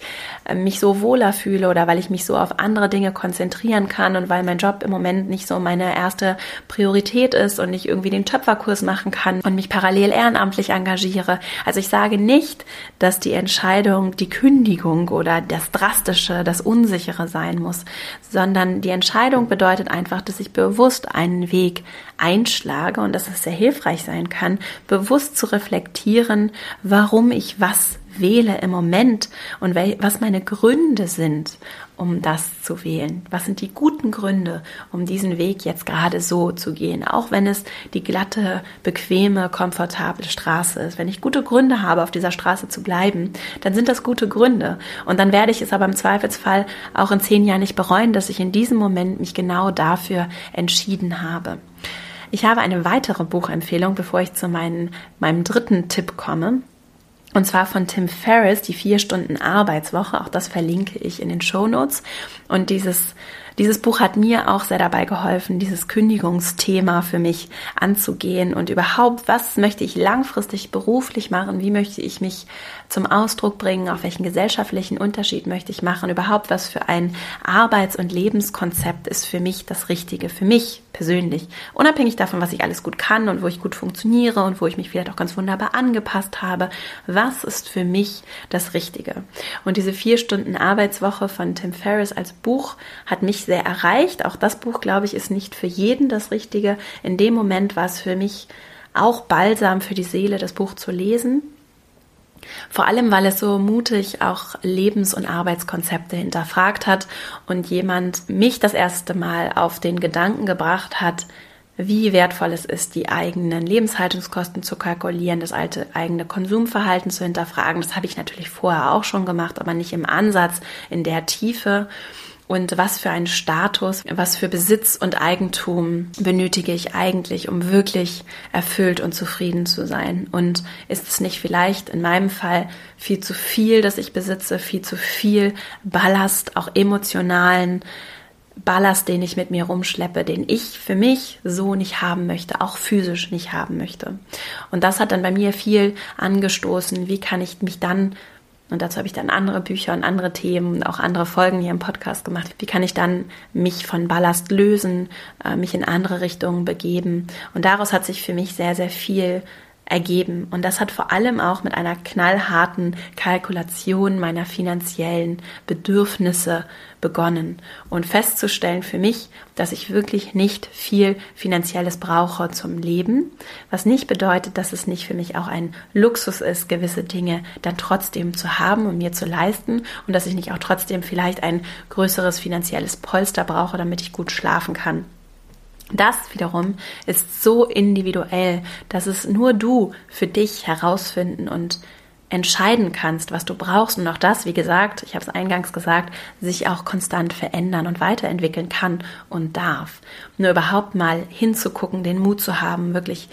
Speaker 1: mich so wohler fühle oder weil ich mich so auf andere Dinge konzentrieren kann und weil mein Job im Moment nicht so meine erste Priorität ist und ich irgendwie den Töpferkurs machen kann und mich parallel ehrenamtlich engagiere. Also ich sage nicht, dass die Entscheidung, die Kündigung oder das drastische, das unsichere sein muss, sondern die Entscheidung bedeutet einfach, dass ich bewusst einen Weg einschlage und dass es sehr hilfreich sein kann, bewusst zu reflektieren, warum ich was wähle im Moment und was meine Gründe sind, um das zu wählen. Was sind die guten Gründe, um diesen Weg jetzt gerade so zu gehen, auch wenn es die glatte, bequeme, komfortable Straße ist. Wenn ich gute Gründe habe, auf dieser Straße zu bleiben, dann sind das gute Gründe. Und dann werde ich es aber im Zweifelsfall auch in zehn Jahren nicht bereuen, dass ich in diesem Moment mich genau dafür entschieden habe. Ich habe eine weitere Buchempfehlung, bevor ich zu meinen, meinem dritten Tipp komme. Und zwar von Tim Ferriss, die vier Stunden Arbeitswoche. Auch das verlinke ich in den Show Notes. Und dieses Dieses Buch hat mir auch sehr dabei geholfen, dieses Kündigungsthema für mich anzugehen und überhaupt, was möchte ich langfristig beruflich machen, wie möchte ich mich zum Ausdruck bringen, auf welchen gesellschaftlichen Unterschied möchte ich machen, überhaupt was für ein Arbeits- und Lebenskonzept ist für mich das Richtige, für mich persönlich. Unabhängig davon, was ich alles gut kann und wo ich gut funktioniere und wo ich mich vielleicht auch ganz wunderbar angepasst habe, was ist für mich das Richtige? Und diese vier Stunden Arbeitswoche von Tim Ferriss als Buch hat mich sehr erreicht. Auch das Buch, glaube ich, ist nicht für jeden das Richtige. In dem Moment war es für mich auch balsam für die Seele, das Buch zu lesen. Vor allem, weil es so mutig auch Lebens- und Arbeitskonzepte hinterfragt hat und jemand mich das erste Mal auf den Gedanken gebracht hat, wie wertvoll es ist, die eigenen Lebenshaltungskosten zu kalkulieren, das alte eigene Konsumverhalten zu hinterfragen. Das habe ich natürlich vorher auch schon gemacht, aber nicht im Ansatz in der Tiefe und was für einen Status, was für Besitz und Eigentum benötige ich eigentlich, um wirklich erfüllt und zufrieden zu sein? Und ist es nicht vielleicht in meinem Fall viel zu viel, dass ich besitze, viel zu viel Ballast, auch emotionalen Ballast, den ich mit mir rumschleppe, den ich für mich so nicht haben möchte, auch physisch nicht haben möchte. Und das hat dann bei mir viel angestoßen. Wie kann ich mich dann und dazu habe ich dann andere Bücher und andere Themen und auch andere Folgen hier im Podcast gemacht. Wie kann ich dann mich von Ballast lösen, äh, mich in andere Richtungen begeben? Und daraus hat sich für mich sehr, sehr viel ergeben. Und das hat vor allem auch mit einer knallharten Kalkulation meiner finanziellen Bedürfnisse begonnen und festzustellen für mich, dass ich wirklich nicht viel finanzielles brauche zum Leben, was nicht bedeutet, dass es nicht für mich auch ein Luxus ist, gewisse Dinge dann trotzdem zu haben und mir zu leisten und dass ich nicht auch trotzdem vielleicht ein größeres finanzielles Polster brauche, damit ich gut schlafen kann. Das wiederum ist so individuell, dass es nur du für dich herausfinden und entscheiden kannst, was du brauchst und auch das, wie gesagt, ich habe es eingangs gesagt, sich auch konstant verändern und weiterentwickeln kann und darf. Nur überhaupt mal hinzugucken, den Mut zu haben, wirklich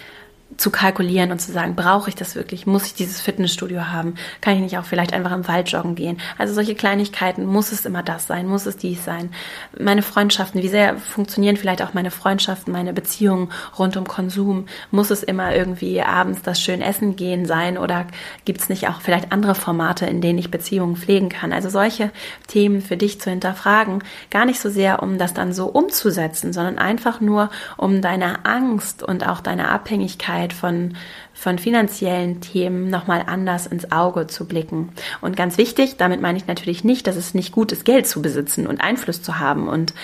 Speaker 1: zu kalkulieren und zu sagen, brauche ich das wirklich? Muss ich dieses Fitnessstudio haben? Kann ich nicht auch vielleicht einfach im Wald joggen gehen? Also solche Kleinigkeiten, muss es immer das sein? Muss es dies sein? Meine Freundschaften, wie sehr funktionieren vielleicht auch meine Freundschaften, meine Beziehungen rund um Konsum? Muss es immer irgendwie abends das schön Essen gehen sein? Oder gibt es nicht auch vielleicht andere Formate, in denen ich Beziehungen pflegen kann? Also solche Themen für dich zu hinterfragen, gar nicht so sehr, um das dann so umzusetzen, sondern einfach nur, um deine Angst und auch deine Abhängigkeit Abhängigkeit von, von finanziellen Themen nochmal anders ins Auge zu blicken. Und ganz wichtig, damit meine ich natürlich nicht, dass es nicht gut ist, Geld zu besitzen und Einfluss zu haben und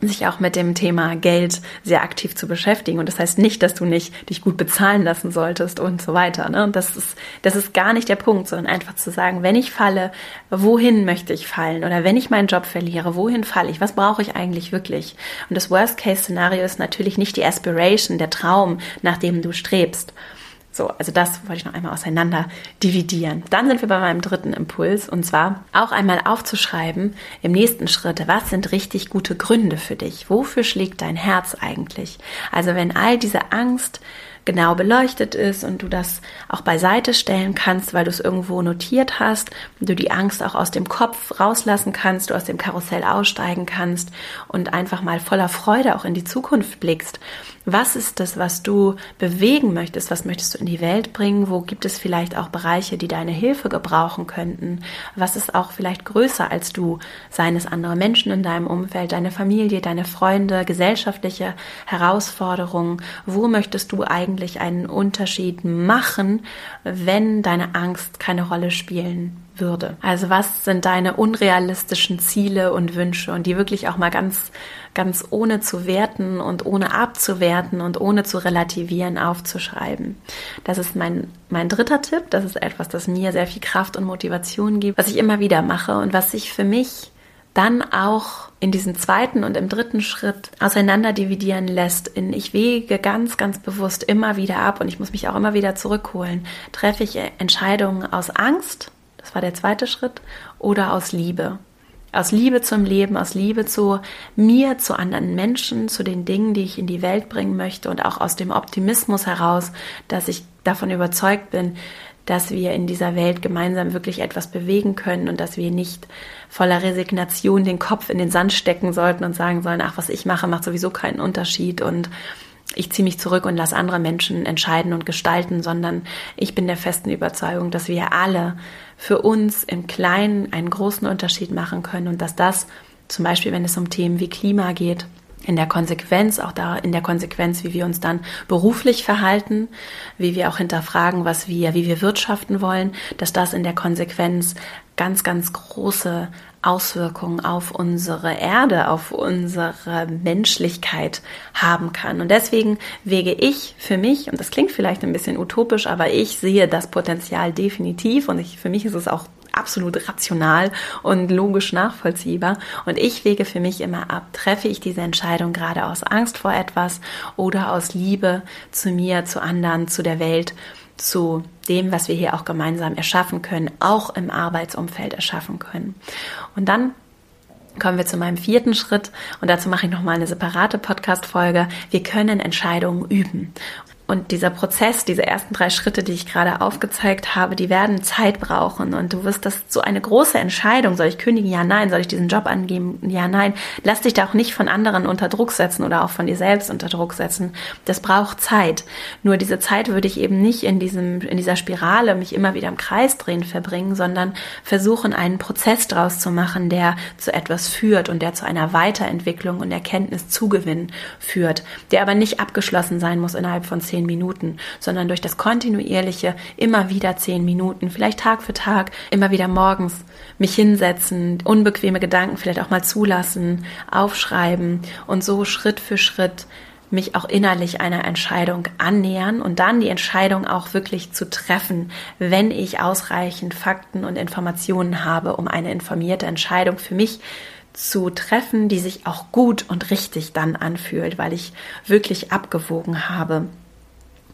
Speaker 1: sich auch mit dem Thema Geld sehr aktiv zu beschäftigen. Und das heißt nicht, dass du nicht dich gut bezahlen lassen solltest und so weiter. Ne? Und das ist, das ist gar nicht der Punkt, sondern einfach zu sagen, wenn ich falle, wohin möchte ich fallen? Oder wenn ich meinen Job verliere, wohin falle ich? Was brauche ich eigentlich wirklich? Und das Worst-Case-Szenario ist natürlich nicht die Aspiration, der Traum, nach dem du strebst, so, also das wollte ich noch einmal auseinander dividieren. Dann sind wir bei meinem dritten Impuls und zwar auch einmal aufzuschreiben im nächsten Schritt, was sind richtig gute Gründe für dich? Wofür schlägt dein Herz eigentlich? Also wenn all diese Angst genau beleuchtet ist und du das auch beiseite stellen kannst, weil du es irgendwo notiert hast, du die Angst auch aus dem Kopf rauslassen kannst, du aus dem Karussell aussteigen kannst und einfach mal voller Freude auch in die Zukunft blickst. Was ist das, was du bewegen möchtest? Was möchtest du in die Welt bringen? Wo gibt es vielleicht auch Bereiche, die deine Hilfe gebrauchen könnten? Was ist auch vielleicht größer als du? Seien es andere Menschen in deinem Umfeld, deine Familie, deine Freunde, gesellschaftliche Herausforderungen? Wo möchtest du eigentlich einen Unterschied machen, wenn deine Angst keine Rolle spielen würde. Also was sind deine unrealistischen Ziele und Wünsche und die wirklich auch mal ganz, ganz ohne zu werten und ohne abzuwerten und ohne zu relativieren aufzuschreiben. Das ist mein, mein dritter Tipp. Das ist etwas, das mir sehr viel Kraft und Motivation gibt, was ich immer wieder mache und was sich für mich dann auch in diesem zweiten und im dritten Schritt auseinander dividieren lässt in ich wege ganz, ganz bewusst immer wieder ab und ich muss mich auch immer wieder zurückholen. Treffe ich Entscheidungen aus Angst das war der zweite Schritt. Oder aus Liebe. Aus Liebe zum Leben, aus Liebe zu mir, zu anderen Menschen, zu den Dingen, die ich in die Welt bringen möchte und auch aus dem Optimismus heraus, dass ich davon überzeugt bin, dass wir in dieser Welt gemeinsam wirklich etwas bewegen können und dass wir nicht voller Resignation den Kopf in den Sand stecken sollten und sagen sollen, ach, was ich mache, macht sowieso keinen Unterschied und ich ziehe mich zurück und lasse andere Menschen entscheiden und gestalten, sondern ich bin der festen Überzeugung, dass wir alle für uns im Kleinen einen großen Unterschied machen können und dass das zum Beispiel, wenn es um Themen wie Klima geht, in der Konsequenz, auch da in der Konsequenz, wie wir uns dann beruflich verhalten, wie wir auch hinterfragen, was wir, wie wir wirtschaften wollen, dass das in der Konsequenz ganz, ganz große Auswirkungen auf unsere Erde, auf unsere Menschlichkeit haben kann. Und deswegen wege ich für mich, und das klingt vielleicht ein bisschen utopisch, aber ich sehe das Potenzial definitiv und ich, für mich ist es auch absolut rational und logisch nachvollziehbar. Und ich wege für mich immer ab, treffe ich diese Entscheidung gerade aus Angst vor etwas oder aus Liebe zu mir, zu anderen, zu der Welt, zu dem, was wir hier auch gemeinsam erschaffen können, auch im Arbeitsumfeld erschaffen können. Und dann kommen wir zu meinem vierten Schritt und dazu mache ich noch mal eine separate Podcast Folge. Wir können Entscheidungen üben. Und dieser Prozess, diese ersten drei Schritte, die ich gerade aufgezeigt habe, die werden Zeit brauchen. Und du wirst das so eine große Entscheidung, soll ich kündigen? Ja, nein. Soll ich diesen Job angeben? Ja, nein. Lass dich da auch nicht von anderen unter Druck setzen oder auch von dir selbst unter Druck setzen. Das braucht Zeit. Nur diese Zeit würde ich eben nicht in diesem, in dieser Spirale mich immer wieder im Kreis drehen verbringen, sondern versuchen, einen Prozess draus zu machen, der zu etwas führt und der zu einer Weiterentwicklung und Erkenntnis Zugewinn führt, der aber nicht abgeschlossen sein muss innerhalb von zehn zehn Minuten, sondern durch das kontinuierliche immer wieder zehn Minuten, vielleicht Tag für Tag, immer wieder morgens mich hinsetzen, unbequeme Gedanken vielleicht auch mal zulassen, aufschreiben und so Schritt für Schritt mich auch innerlich einer Entscheidung annähern und dann die Entscheidung auch wirklich zu treffen, wenn ich ausreichend Fakten und Informationen habe, um eine informierte Entscheidung für mich zu treffen, die sich auch gut und richtig dann anfühlt, weil ich wirklich abgewogen habe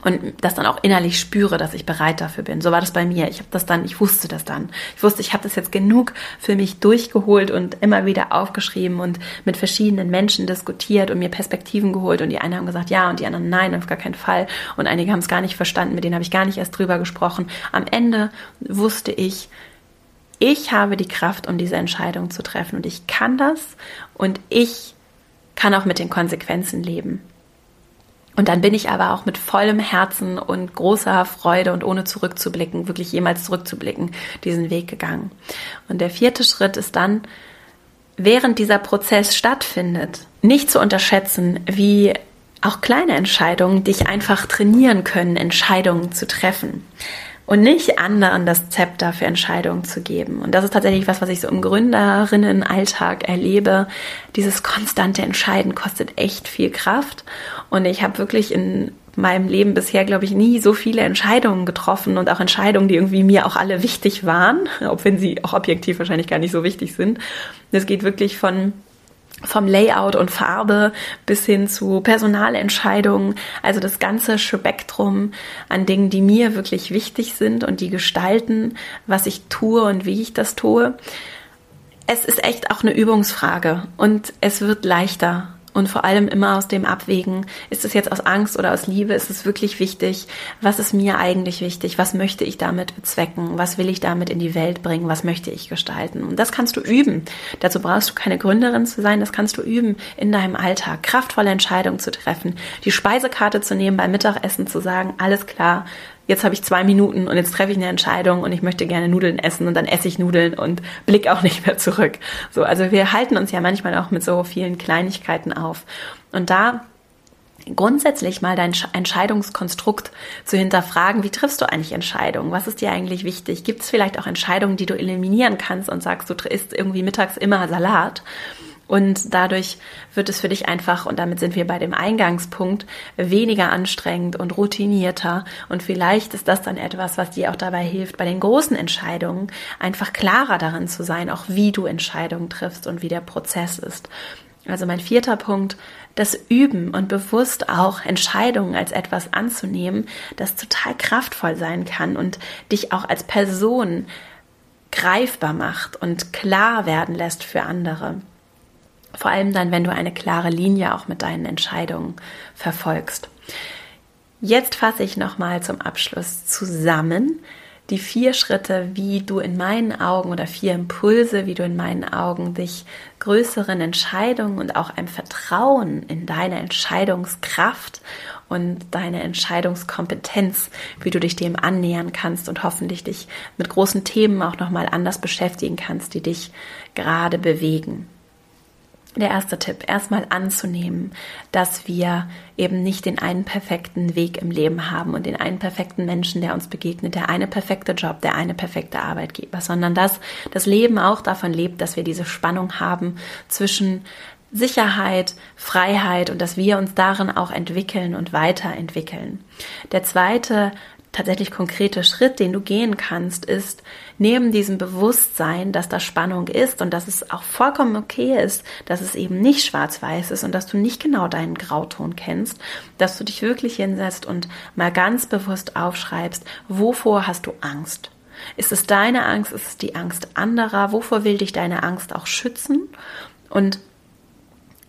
Speaker 1: und das dann auch innerlich spüre, dass ich bereit dafür bin. So war das bei mir. Ich habe das dann, ich wusste das dann. Ich wusste, ich habe das jetzt genug für mich durchgeholt und immer wieder aufgeschrieben und mit verschiedenen Menschen diskutiert und mir Perspektiven geholt und die einen haben gesagt ja und die anderen nein, auf gar keinen Fall und einige haben es gar nicht verstanden, mit denen habe ich gar nicht erst drüber gesprochen. Am Ende wusste ich, ich habe die Kraft, um diese Entscheidung zu treffen und ich kann das und ich kann auch mit den Konsequenzen leben. Und dann bin ich aber auch mit vollem Herzen und großer Freude und ohne zurückzublicken, wirklich jemals zurückzublicken, diesen Weg gegangen. Und der vierte Schritt ist dann, während dieser Prozess stattfindet, nicht zu unterschätzen, wie auch kleine Entscheidungen dich einfach trainieren können, Entscheidungen zu treffen und nicht anderen das Zepter für Entscheidungen zu geben. Und das ist tatsächlich was, was ich so im Gründerinnenalltag erlebe. Dieses konstante Entscheiden kostet echt viel Kraft. Und ich habe wirklich in meinem Leben bisher, glaube ich, nie so viele Entscheidungen getroffen und auch Entscheidungen, die irgendwie mir auch alle wichtig waren, (laughs) auch wenn sie auch objektiv wahrscheinlich gar nicht so wichtig sind. Es geht wirklich von vom Layout und Farbe bis hin zu Personalentscheidungen, also das ganze Spektrum an Dingen, die mir wirklich wichtig sind und die gestalten, was ich tue und wie ich das tue. Es ist echt auch eine Übungsfrage und es wird leichter und vor allem immer aus dem Abwägen, ist es jetzt aus Angst oder aus Liebe, ist es wirklich wichtig, was ist mir eigentlich wichtig, was möchte ich damit bezwecken, was will ich damit in die Welt bringen, was möchte ich gestalten. Und das kannst du üben. Dazu brauchst du keine Gründerin zu sein, das kannst du üben in deinem Alltag, kraftvolle Entscheidungen zu treffen, die Speisekarte zu nehmen, beim Mittagessen zu sagen, alles klar, jetzt habe ich zwei Minuten und jetzt treffe ich eine Entscheidung und ich möchte gerne Nudeln essen und dann esse ich Nudeln und blick auch nicht mehr zurück. So, also wir halten uns ja manchmal auch mit so vielen Kleinigkeiten auf. Und da grundsätzlich mal dein Entscheidungskonstrukt zu hinterfragen, wie triffst du eigentlich Entscheidungen? Was ist dir eigentlich wichtig? Gibt es vielleicht auch Entscheidungen, die du eliminieren kannst und sagst, du isst irgendwie mittags immer Salat? Und dadurch wird es für dich einfach, und damit sind wir bei dem Eingangspunkt, weniger anstrengend und routinierter. Und vielleicht ist das dann etwas, was dir auch dabei hilft, bei den großen Entscheidungen einfach klarer darin zu sein, auch wie du Entscheidungen triffst und wie der Prozess ist. Also mein vierter Punkt, das Üben und bewusst auch Entscheidungen als etwas anzunehmen, das total kraftvoll sein kann und dich auch als Person greifbar macht und klar werden lässt für andere. Vor allem dann, wenn du eine klare Linie auch mit deinen Entscheidungen verfolgst. Jetzt fasse ich nochmal zum Abschluss zusammen, die vier Schritte, wie du in meinen Augen oder vier Impulse, wie du in meinen Augen dich größeren Entscheidungen und auch einem Vertrauen in deine Entscheidungskraft und deine Entscheidungskompetenz, wie du dich dem annähern kannst und hoffentlich dich mit großen Themen auch nochmal anders beschäftigen kannst, die dich gerade bewegen der erste Tipp, erstmal anzunehmen, dass wir eben nicht den einen perfekten Weg im Leben haben und den einen perfekten Menschen, der uns begegnet, der eine perfekte Job, der eine perfekte Arbeitgeber, sondern dass das Leben auch davon lebt, dass wir diese Spannung haben zwischen Sicherheit, Freiheit und dass wir uns darin auch entwickeln und weiterentwickeln. Der zweite tatsächlich konkrete Schritt, den du gehen kannst, ist neben diesem Bewusstsein, dass da Spannung ist und dass es auch vollkommen okay ist, dass es eben nicht schwarz-weiß ist und dass du nicht genau deinen Grauton kennst, dass du dich wirklich hinsetzt und mal ganz bewusst aufschreibst, wovor hast du Angst? Ist es deine Angst? Ist es die Angst anderer? Wovor will dich deine Angst auch schützen? Und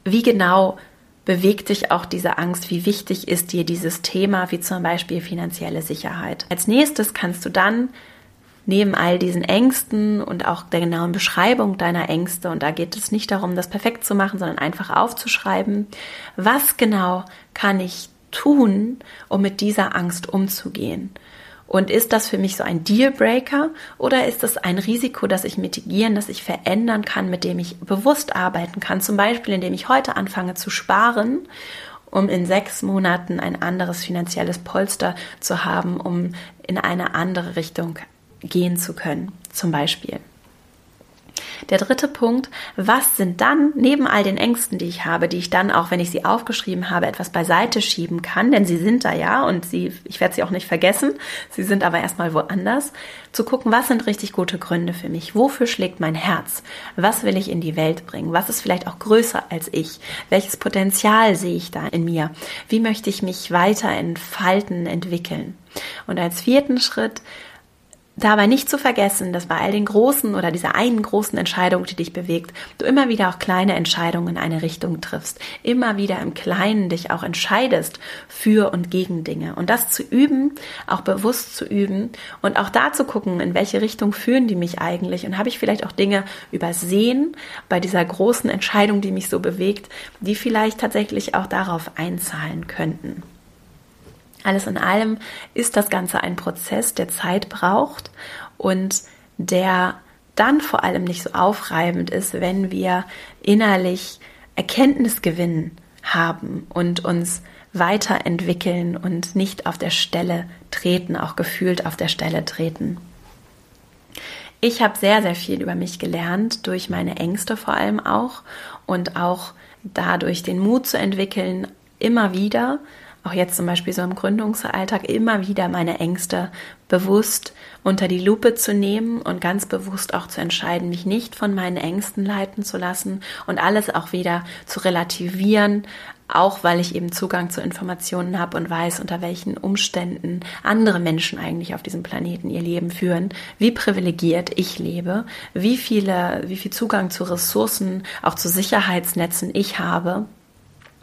Speaker 1: wie genau bewegt dich auch diese Angst? Wie wichtig ist dir dieses Thema, wie zum Beispiel finanzielle Sicherheit? Als nächstes kannst du dann neben all diesen Ängsten und auch der genauen Beschreibung deiner Ängste, und da geht es nicht darum, das perfekt zu machen, sondern einfach aufzuschreiben, was genau kann ich tun, um mit dieser Angst umzugehen? Und ist das für mich so ein Dealbreaker oder ist das ein Risiko, das ich mitigieren, das ich verändern kann, mit dem ich bewusst arbeiten kann? Zum Beispiel, indem ich heute anfange zu sparen, um in sechs Monaten ein anderes finanzielles Polster zu haben, um in eine andere Richtung gehen zu können, zum Beispiel. Der dritte Punkt, was sind dann neben all den Ängsten, die ich habe, die ich dann auch, wenn ich sie aufgeschrieben habe, etwas beiseite schieben kann, denn sie sind da ja und sie, ich werde sie auch nicht vergessen, sie sind aber erstmal woanders, zu gucken, was sind richtig gute Gründe für mich, wofür schlägt mein Herz, was will ich in die Welt bringen, was ist vielleicht auch größer als ich, welches Potenzial sehe ich da in mir, wie möchte ich mich weiter entfalten, entwickeln. Und als vierten Schritt, Dabei nicht zu vergessen, dass bei all den großen oder dieser einen großen Entscheidung, die dich bewegt, du immer wieder auch kleine Entscheidungen in eine Richtung triffst. Immer wieder im Kleinen dich auch entscheidest für und gegen Dinge. Und das zu üben, auch bewusst zu üben und auch da zu gucken, in welche Richtung führen die mich eigentlich und habe ich vielleicht auch Dinge übersehen bei dieser großen Entscheidung, die mich so bewegt, die vielleicht tatsächlich auch darauf einzahlen könnten. Alles in allem ist das Ganze ein Prozess, der Zeit braucht und der dann vor allem nicht so aufreibend ist, wenn wir innerlich Erkenntnisgewinn haben und uns weiterentwickeln und nicht auf der Stelle treten, auch gefühlt auf der Stelle treten. Ich habe sehr, sehr viel über mich gelernt, durch meine Ängste vor allem auch und auch dadurch den Mut zu entwickeln, immer wieder auch jetzt zum Beispiel so im Gründungsalltag immer wieder meine Ängste bewusst unter die Lupe zu nehmen und ganz bewusst auch zu entscheiden, mich nicht von meinen Ängsten leiten zu lassen und alles auch wieder zu relativieren, auch weil ich eben Zugang zu Informationen habe und weiß, unter welchen Umständen andere Menschen eigentlich auf diesem Planeten ihr Leben führen, wie privilegiert ich lebe, wie viele, wie viel Zugang zu Ressourcen, auch zu Sicherheitsnetzen ich habe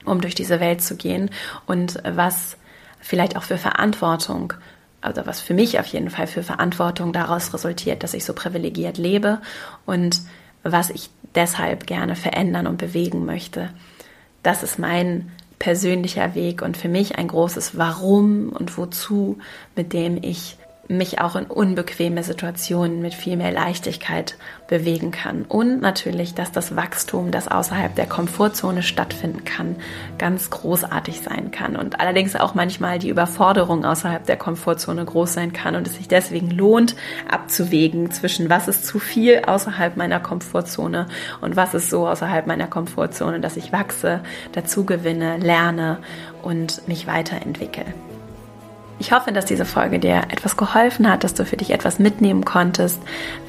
Speaker 1: um durch diese Welt zu gehen und was vielleicht auch für Verantwortung, also was für mich auf jeden Fall für Verantwortung daraus resultiert, dass ich so privilegiert lebe und was ich deshalb gerne verändern und bewegen möchte. Das ist mein persönlicher Weg und für mich ein großes Warum und Wozu, mit dem ich mich auch in unbequeme Situationen mit viel mehr Leichtigkeit bewegen kann. Und natürlich, dass das Wachstum, das außerhalb der Komfortzone stattfinden kann, ganz großartig sein kann. Und allerdings auch manchmal die Überforderung außerhalb der Komfortzone groß sein kann und es sich deswegen lohnt, abzuwägen zwischen was ist zu viel außerhalb meiner Komfortzone und was ist so außerhalb meiner Komfortzone, dass ich wachse, dazu gewinne, lerne und mich weiterentwickle. Ich hoffe, dass diese Folge dir etwas geholfen hat, dass du für dich etwas mitnehmen konntest.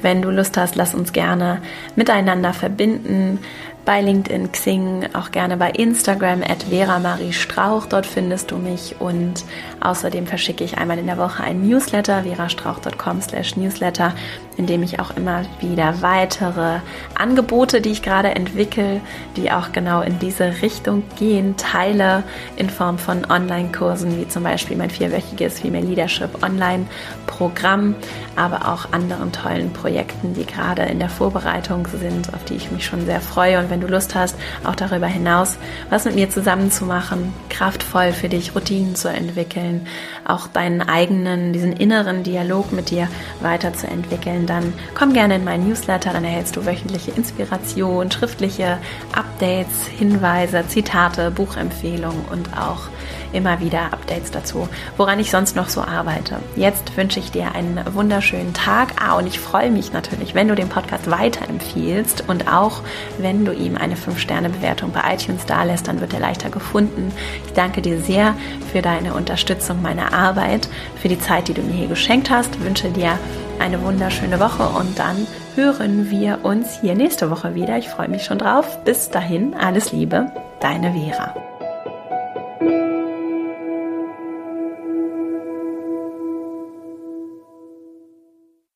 Speaker 1: Wenn du Lust hast, lass uns gerne miteinander verbinden. bei LinkedIn, Xing, auch gerne bei Instagram at Strauch. Dort findest du mich und außerdem verschicke ich einmal in der Woche einen Newsletter, verastrauch.com slash newsletter, in dem ich auch immer wieder weitere Angebote, die ich gerade entwickle, die auch genau in diese Richtung gehen, teile in Form von Online-Kursen, wie zum Beispiel mein vierwöchiges Female Leadership Online-Programm, aber auch anderen tollen Projekten, die gerade in der Vorbereitung sind, auf die ich mich schon sehr freue. Und wenn du Lust hast, auch darüber hinaus was mit mir zusammen zu machen, kraftvoll für dich Routinen zu entwickeln, auch deinen eigenen, diesen inneren Dialog mit dir weiterzuentwickeln, dann komm gerne in meinen Newsletter, dann erhältst du wöchentliche Inspiration, schriftliche Updates, Hinweise, Zitate, Buchempfehlungen und auch immer wieder Updates dazu, woran ich sonst noch so arbeite. Jetzt wünsche ich dir einen wunderschönen Tag. Ah, und ich freue mich natürlich, wenn du den Podcast weiterempfiehlst und auch wenn du ihm eine 5-Sterne-Bewertung bei iTunes dalässt, dann wird er leichter gefunden. Ich danke dir sehr für deine Unterstützung meiner Arbeit, für die Zeit, die du mir hier geschenkt hast. Ich wünsche dir eine wunderschöne Woche und dann hören wir uns hier nächste Woche wieder. Ich freue mich schon drauf. Bis dahin, alles Liebe, deine Vera.